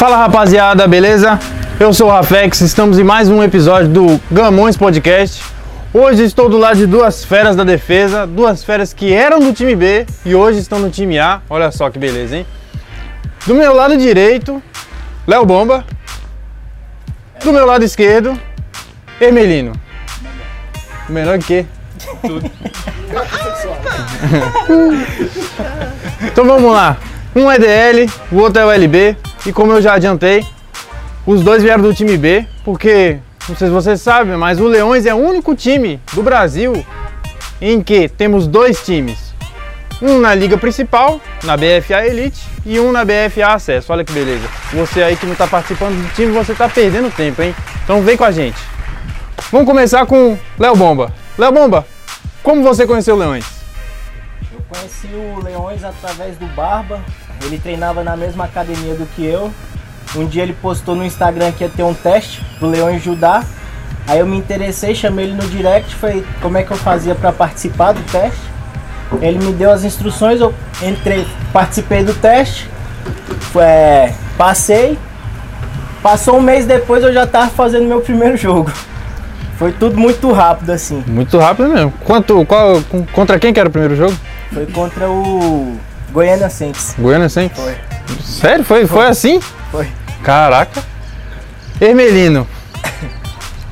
Fala rapaziada, beleza? Eu sou o Rafex, estamos em mais um episódio do Gamões Podcast. Hoje estou do lado de duas feras da defesa, duas feras que eram do time B e hoje estão no time A. Olha só que beleza, hein? Do meu lado direito, Léo Bomba. Do meu lado esquerdo, Ermelino. Melhor que? Tudo. Então vamos lá. Um é DL, o outro é o LB. E como eu já adiantei, os dois vieram do time B, porque, não sei se vocês sabem, mas o Leões é o único time do Brasil em que temos dois times. Um na liga principal, na BFA Elite, e um na BFA Acesso. Olha que beleza. Você aí que não está participando do time, você está perdendo tempo, hein? Então vem com a gente. Vamos começar com Léo Bomba. Léo Bomba, como você conheceu o Leões? Conheci o Leões através do Barba. Ele treinava na mesma academia do que eu. Um dia ele postou no Instagram que ia ter um teste pro Leões Judá. Aí eu me interessei, chamei ele no direct, falei como é que eu fazia para participar do teste. Ele me deu as instruções, eu entrei, participei do teste, é, passei. Passou um mês depois eu já tava fazendo meu primeiro jogo. Foi tudo muito rápido assim. Muito rápido mesmo. Quanto, qual, contra quem que era o primeiro jogo? Foi contra o Goiânia Saints. Goiânia Saints? Foi. Sério? Foi, foi assim? Foi. Caraca. Ermelino,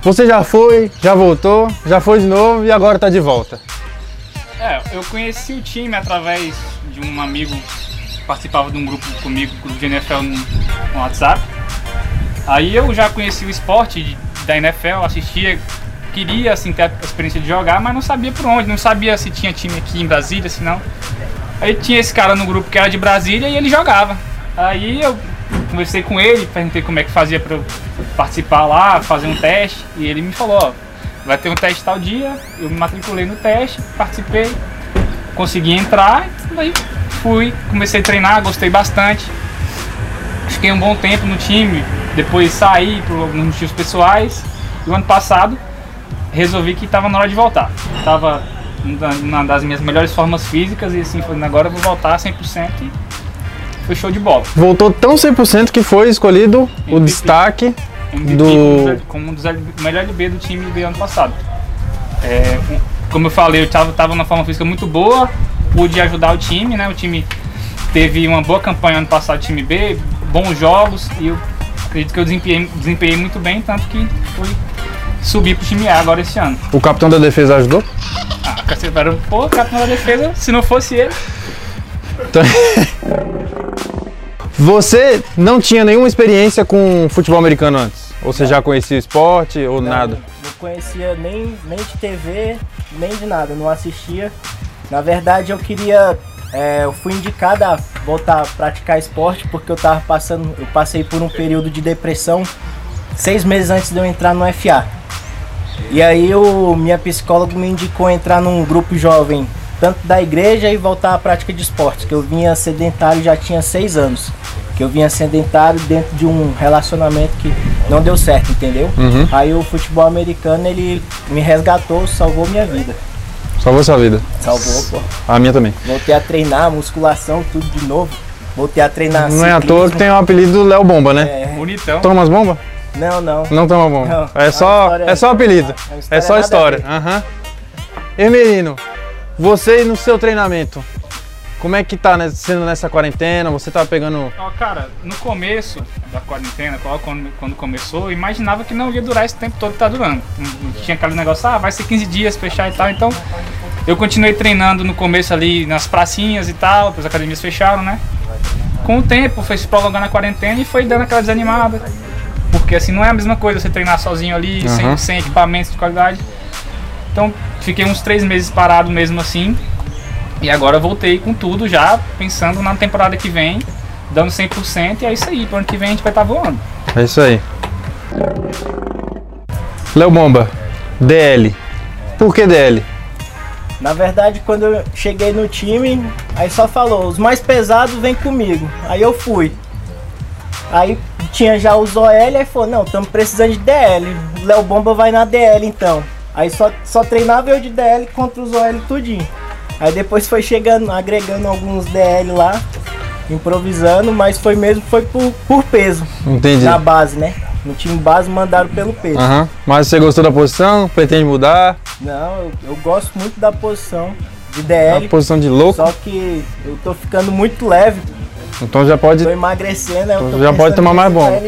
você já foi, já voltou, já foi de novo e agora tá de volta. É, eu conheci o time através de um amigo que participava de um grupo comigo, grupo de NFL no, no WhatsApp. Aí eu já conheci o esporte da NFL, assistia, queria assim ter a experiência de jogar, mas não sabia por onde, não sabia se tinha time aqui em Brasília, se não. Aí tinha esse cara no grupo que era de Brasília e ele jogava. Aí eu conversei com ele, perguntei como é que fazia para participar lá, fazer um teste, e ele me falou, ó, vai ter um teste tal dia, eu me matriculei no teste, participei, consegui entrar, daí fui, comecei a treinar, gostei bastante. Fiquei um bom tempo no time, depois saí por alguns motivos pessoais, e o ano passado resolvi que estava na hora de voltar. Estava uma das minhas melhores formas físicas e assim, falei, agora eu vou voltar 100% e foi show de bola. Voltou tão 100% que foi escolhido o MVP. destaque MVP Do- como um dos L- o melhor LB do time do ano passado. É, como eu falei, eu estava tava numa forma física muito boa, pude ajudar o time, né? O time teve uma boa campanha ano passado, time B, bons jogos, e eu acredito que eu desempenhei, desempenhei muito bem, tanto que fui subir pro time A agora esse ano. o capitão da defesa ajudou. Ah, cacete, era, pô, capitão da defesa, se não fosse ele, Então- Você não tinha nenhuma experiência com futebol americano antes? Ou você já conhecia o esporte ou nada? Não conhecia nem, nem de TV, nem de nada, não assistia. Na verdade, eu queria. é, eu fui indicado a voltar a praticar esporte porque eu tava passando. Eu passei por um período de depressão seis meses antes de eu entrar no FA. E aí o minha psicóloga me indicou entrar num grupo jovem, tanto da igreja e voltar à prática de esportes, que eu vinha sedentário já tinha seis anos. Que eu vinha sedentário dentro de um relacionamento que não deu certo, entendeu? Aí o futebol americano ele me resgatou, salvou minha vida. Salvou sua vida. Salvou, pô. A minha também. Voltei a treinar, musculação, tudo de novo. Voltei a treinar Não é à toa que ciclismo. tem o apelido Léo Bomba, né? É, bonitão. Toma umas bombas? Não, não. Não toma bomba. Não, é só, é só apelido. É só história. ver. Aham. Ermelino, você no seu treinamento, como é que tá né, sendo nessa quarentena? Você tá pegando. Ó, cara, no começo da quarentena, quando, quando começou, eu imaginava que não ia durar esse tempo todo que tá durando. Tinha aquele negócio, ah, vai ser 15 dias fechar e tal. Então, eu continuei treinando no começo ali nas pracinhas e tal, as academias fecharam, né? Com o tempo, foi se prolongando a quarentena e foi dando aquela desanimada. Porque assim, não é a mesma coisa você treinar sozinho ali, Aham. sem, sem equipamentos de qualidade. Então, fiquei uns três meses parado mesmo assim. E agora eu voltei com tudo já, pensando na temporada que vem, dando 100%, e é isso aí. Pro ano que vem a gente vai estar voando. É isso aí. Léo Bomba, DL. Por que DL? Na verdade, quando eu cheguei no time, aí só falou, os mais pesados vem comigo. Aí eu fui. Aí tinha já os OL, aí falou, não, estamos precisando de DL. Léo Bomba vai na DL então. Aí só, só treinava eu de DL contra os OL tudinho. Aí depois foi chegando, agregando alguns DL lá. improvisando, mas foi mesmo foi por, por peso. Entendi. Na base, né? No time base mandaram pelo peso. Uhum. Mas você gostou da posição? Pretende mudar? Não, eu, eu gosto muito da posição de DL. A posição de louco? Só que eu tô ficando muito leve. Então já pode. Tô emagrecendo, né? Então já pode tomar mais bomba.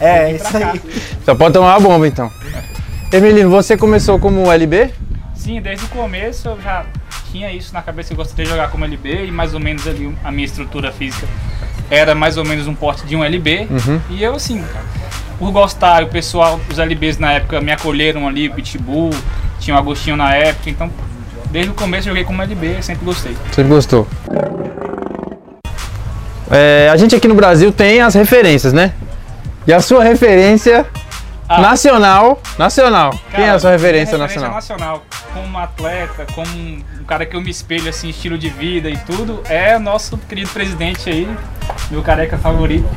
É, isso aí. Já pode tomar uma bomba então. Emilino, você começou como LB? Sim, desde o começo eu já tinha isso na cabeça, eu gostaria de jogar como LB e mais ou menos ali a minha estrutura física era mais ou menos um porte de um LB. Uhum. E eu assim, por gostar, o pessoal, os LBs na época me acolheram ali, o Pitbull, tinha o Agostinho na época, então desde o começo eu joguei como LB, sempre gostei. Sempre gostou. É, a gente aqui no Brasil tem as referências, né? E a sua referência Ah. nacional, nacional. Quem é a Cara, sua referência minha nacional? nacional, como atleta, como um cara que eu me espelho assim, estilo de vida e tudo, é o nosso querido presidente aí, meu careca favorito,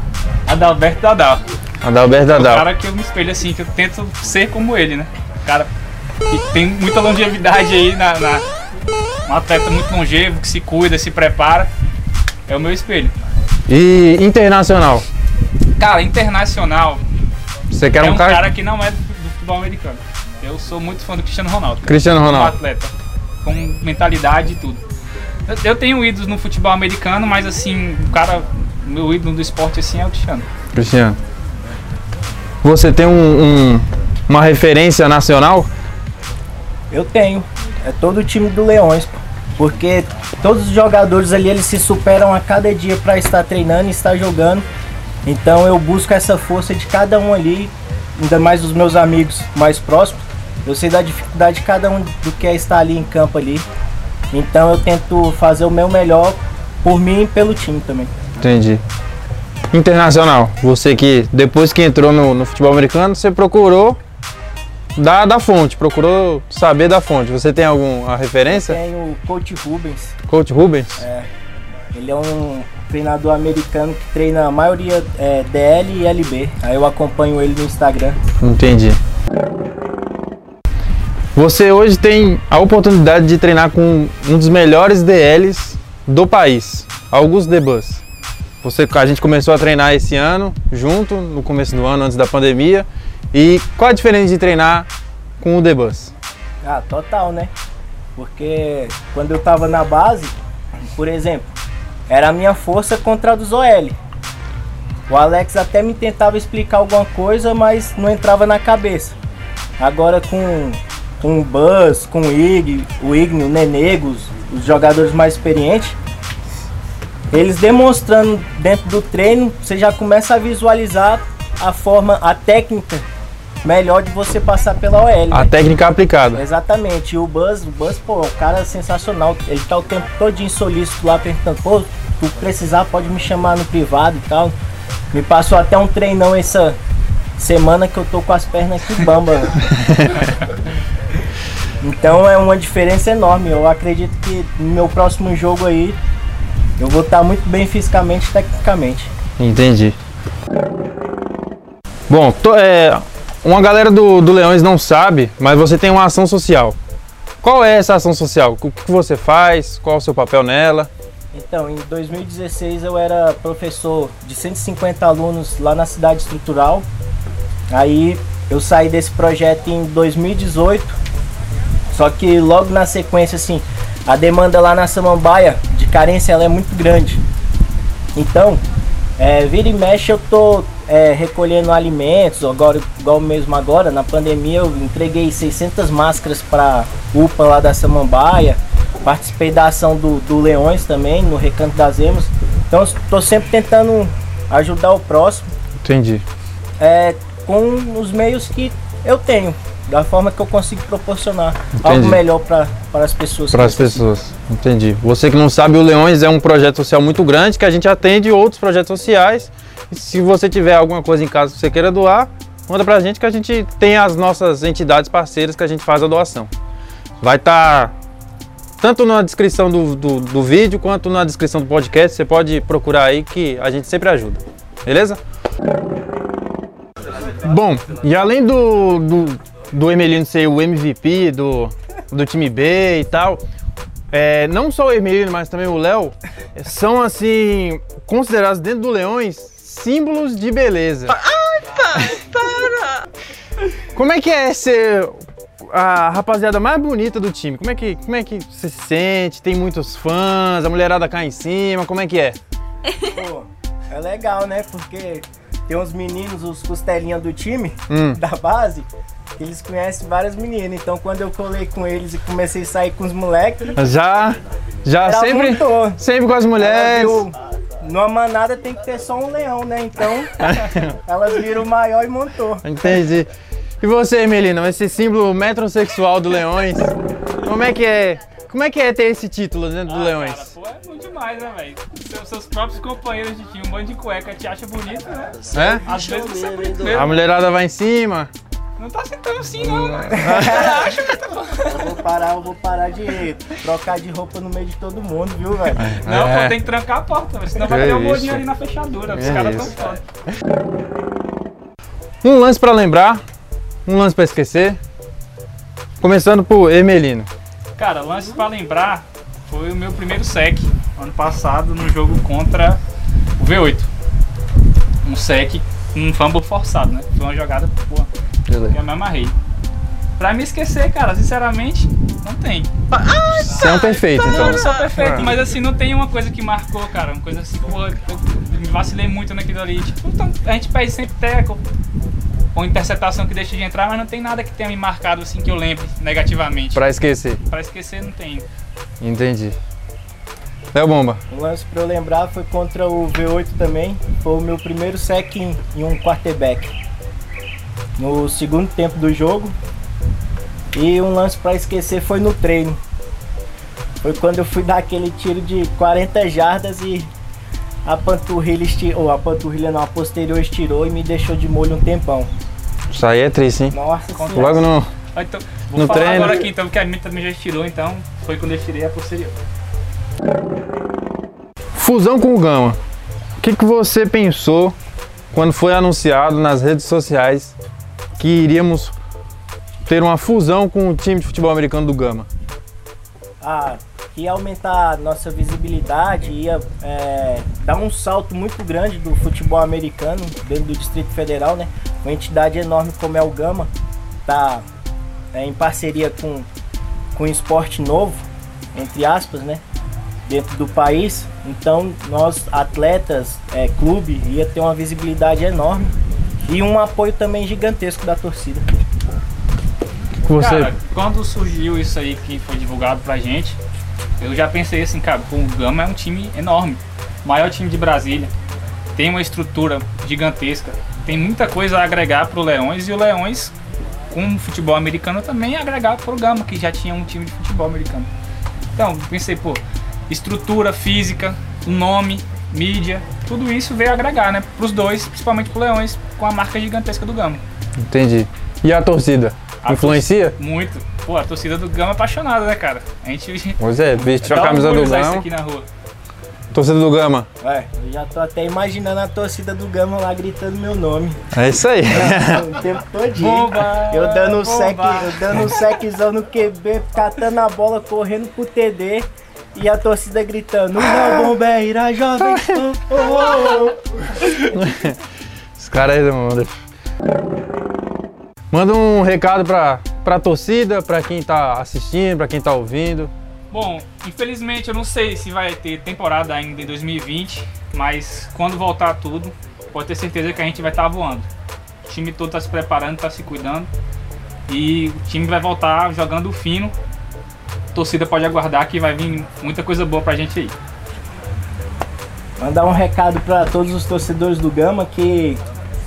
Adalberto Dadal. Adalberto O Dadal. cara que eu me espelho assim, que eu tento ser como ele, né? O cara que tem muita longevidade aí na, na- um atleta muito longevo, que se cuida, se prepara. É o meu espelho. E internacional? Cara, internacional Você quer é um um cara? cara que não é do, futebol americano. Eu sou muito fã do Cristiano Ronaldo. Cristiano como Ronaldo. atleta, com mentalidade e tudo. Eu, eu tenho ídolos no futebol americano, mas assim, o cara, meu ídolo do esporte assim é o Cristiano. Cristiano. Você tem um- um- uma referência nacional? Eu tenho. É todo o time do Leões, pô. Porque todos os jogadores ali eles se superam a cada dia para estar treinando e estar jogando. Então eu busco essa força de cada um ali, ainda mais dos meus amigos mais próximos. Eu sei da dificuldade de cada um do que é estar ali em campo ali. Então eu tento fazer o meu melhor por mim e pelo time também. Entendi. Internacional. Você que depois que entrou no, no futebol americano, você procurou da, da fonte, procurou saber da fonte. Você tem alguma referência? Tem o coach Rubens. Coach Rubens? Ele é um treinador americano que treina a maioria é, DL e LB. Aí eu acompanho ele no Instagram. Entendi. Você hoje tem a oportunidade de treinar com um dos melhores DLs do país, Augusto Debus. Você, a gente começou a treinar esse ano, junto, no começo do ano, antes da pandemia. E qual a diferença de treinar com o Debus? Ah, total, né? Porque quando eu tava na base, por exemplo, era a minha força contra a dos OL. O Alex até me tentava explicar alguma coisa, mas não entrava na cabeça. Agora com, com o Buzz, com o Ig, o Igni, o Nenegos, os jogadores mais experientes, eles demonstrando dentro do treino, você já começa a visualizar a forma, a técnica melhor de você passar pela OL. A né? técnica aplicada. Exatamente, e o Buzz, o Buzz, pô, o cara é sensacional. Ele tá o tempo todinho solícito lá perguntando, pô, tu precisar pode me chamar no privado e tal. Me passou até um treinão essa semana que eu tô com as pernas aqui bamba. então é uma diferença enorme. Eu acredito que no meu próximo jogo aí eu vou estar muito bem fisicamente e tecnicamente. Entendi. Bom, to- é, uma galera do, do Leões não sabe, mas você tem uma ação social. Qual é essa ação social? O que você faz? Qual é o seu papel nela? Então, em 2016 eu era professor de 150 alunos lá na cidade estrutural. Aí eu saí desse projeto em 2018. Só que logo na sequência, assim, a demanda lá na Samambaia de carência ela é muito grande. Então, é, vira e mexe eu tô é, recolhendo alimentos, agora, igual mesmo agora, na pandemia eu entreguei 600 máscaras para UPA lá da Samambaia, participei da ação do, do Leões também, no Recanto das Emas, então estou sempre tentando ajudar o próximo Entendi. é, com os meios que eu tenho, da forma que eu consigo proporcionar algo Entendi. melhor para as pessoas. Para as pessoas. Entendi. Você que não sabe, o Leões é um projeto social muito grande que a gente atende outros projetos sociais. Se você tiver alguma coisa em casa que você queira doar, manda pra gente que a gente tem as nossas entidades parceiras que a gente faz a doação. Vai estar tanto na descrição do, do, do vídeo quanto na descrição do podcast. Você pode procurar aí que a gente sempre ajuda. Beleza? Bom, e além do, do, do Emelino ser o MVP do, do time B e tal, é, não só o Hermelino, mas também o Léo, são assim, considerados dentro do Leões símbolos de beleza. Ai, para! Como é que é ser a rapaziada mais bonita do time? Como é que, como é que você se sente? Tem muitos fãs, a mulherada cai em cima, como é que é? Pô, é legal, né? Porque tem uns meninos, os costelinhas do time, Hum. da base, eles conhecem várias meninas. Então quando eu colei com eles e comecei a sair com os moleques, Já, já sempre, muito. sempre com as mulheres. Numa manada tem que ter só um leão, né? Então, elas viram o maior e montou. Entendi. E você, Hermelino, esse símbolo metrosexual do Leões, como é que é? Como é que é ter esse título dentro do Ah, Leões? Cara, pô, é muito demais, né, velho? Seus, seus próprios companheiros de time, um bando de cueca, te acha bonito, né? É? Às vezes você A mulherada vai em cima. Não tá assim tão assim, não, né? Eu vou parar, eu vou parar de trocar de roupa no meio de todo mundo, viu, velho? Não, É. pô, tem que trancar a porta, velho, senão vai Que ter um isso. molinho ali na fechadura. Os É caras tão foda. Um lance pra lembrar, um lance pra esquecer. Começando por Hermelino. Cara, lance pra lembrar foi o meu primeiro sec ano passado no jogo contra o V8. Um sec, um fumble forçado, né? Foi uma jogada, pô, eu me amarrei. Pra me esquecer, cara, sinceramente, não tem. Você é um perfeito, então. Não sou perfeito, mas assim, não tem uma coisa que marcou, cara. Uma coisa assim, pô, eu me vacilei muito naquilo ali. Tipo, então, a gente perde sempre teco. Ou interceptação que deixa de entrar, mas não tem nada que tenha me marcado assim que eu lembre negativamente. Pra esquecer. Pra esquecer, não tem. Entendi. Léo Bomba. O lance pra eu lembrar foi contra o V8 também. Foi o meu primeiro sec em, em um quarterback. No segundo tempo do jogo. E um lance pra esquecer foi no treino. Foi quando eu fui dar aquele tiro de 40 jardas e a panturrilha estirou. Ou a panturrilha não, a posterior estirou e me deixou de molho um tempão. Isso aí é triste, hein? Nossa senhora. Logo no. Ah, Então, vou No falar treino. agora aqui então, porque a minha também já estirou, então foi quando eu estirei a posterior. Fusão com o Gama. O que, que você pensou quando foi anunciado nas redes sociais que iríamos ter uma fusão com o time de futebol americano do Gama? Ah, que ia aumentar nossa visibilidade, ia é, dar um salto muito grande do futebol americano dentro do Distrito Federal, né? Uma entidade enorme como é o Gama, tá é, em parceria com, com o esporte novo, entre aspas, né? Dentro do país. Então, nós, atletas, é, clube, ia ter uma visibilidade enorme e um apoio também gigantesco da torcida. Você... Cara, quando surgiu isso aí que foi divulgado pra gente, eu já pensei assim, cara, o Gama é um time enorme, maior time de Brasília, tem uma estrutura gigantesca, tem muita coisa a agregar pro Leões e o Leões, com o futebol americano, também agregar pro Gama, que já tinha um time de futebol americano. Então, pensei, pô, estrutura física, o nome, mídia, tudo isso veio agregar, né, pros dois, principalmente pro Leões, com a marca gigantesca do Gama. Entendi. E a torcida? A Influencia? Muito. Pô, a torcida do Gama é apaixonada, né, cara? A gente Pois é, vestiu a camisa do Gama. aqui na rua. Torcida do Gama. É, eu já tô até imaginando a torcida do Gama lá gritando meu nome. É isso aí. o tempo todinho. Bomba! Eu dando um bomba. sec, eu dando um seczão no QB, catando a bola, correndo pro TD. E a torcida gritando, não, bombeira, jovem. Oh, oh, oh. Os caras aí, mano. Manda um recado pra, pra torcida, pra quem tá assistindo, pra quem tá ouvindo. Bom, infelizmente eu não sei se vai ter temporada ainda em 2020, mas quando voltar tudo, pode ter certeza que a gente vai estar voando. O time todo tá se preparando, tá se cuidando. E o time vai voltar jogando fino. A torcida pode aguardar que vai vir muita coisa boa pra gente aí. Mandar um recado pra todos os torcedores do Gama que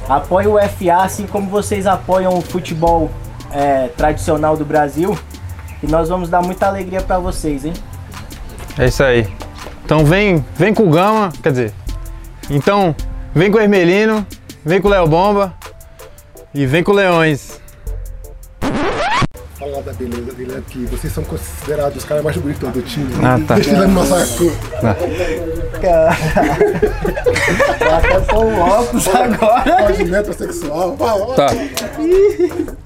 apoiem o FA, assim como vocês apoiam o futebol é, tradicional do Brasil. E nós vamos dar muita alegria pra vocês, hein? É isso aí. Então vem, vem com o Gama, quer dizer. Então, vem com o Hermelino, vem com o Léo Bomba e vem com o Leões. Falar da beleza dele é que vocês são considerados os caras mais bonitos do time. Ah, tá. Deixa ele me massacrou. Eu até tô um óculos agora. Pode metrosexual. Vai, vai. Tá.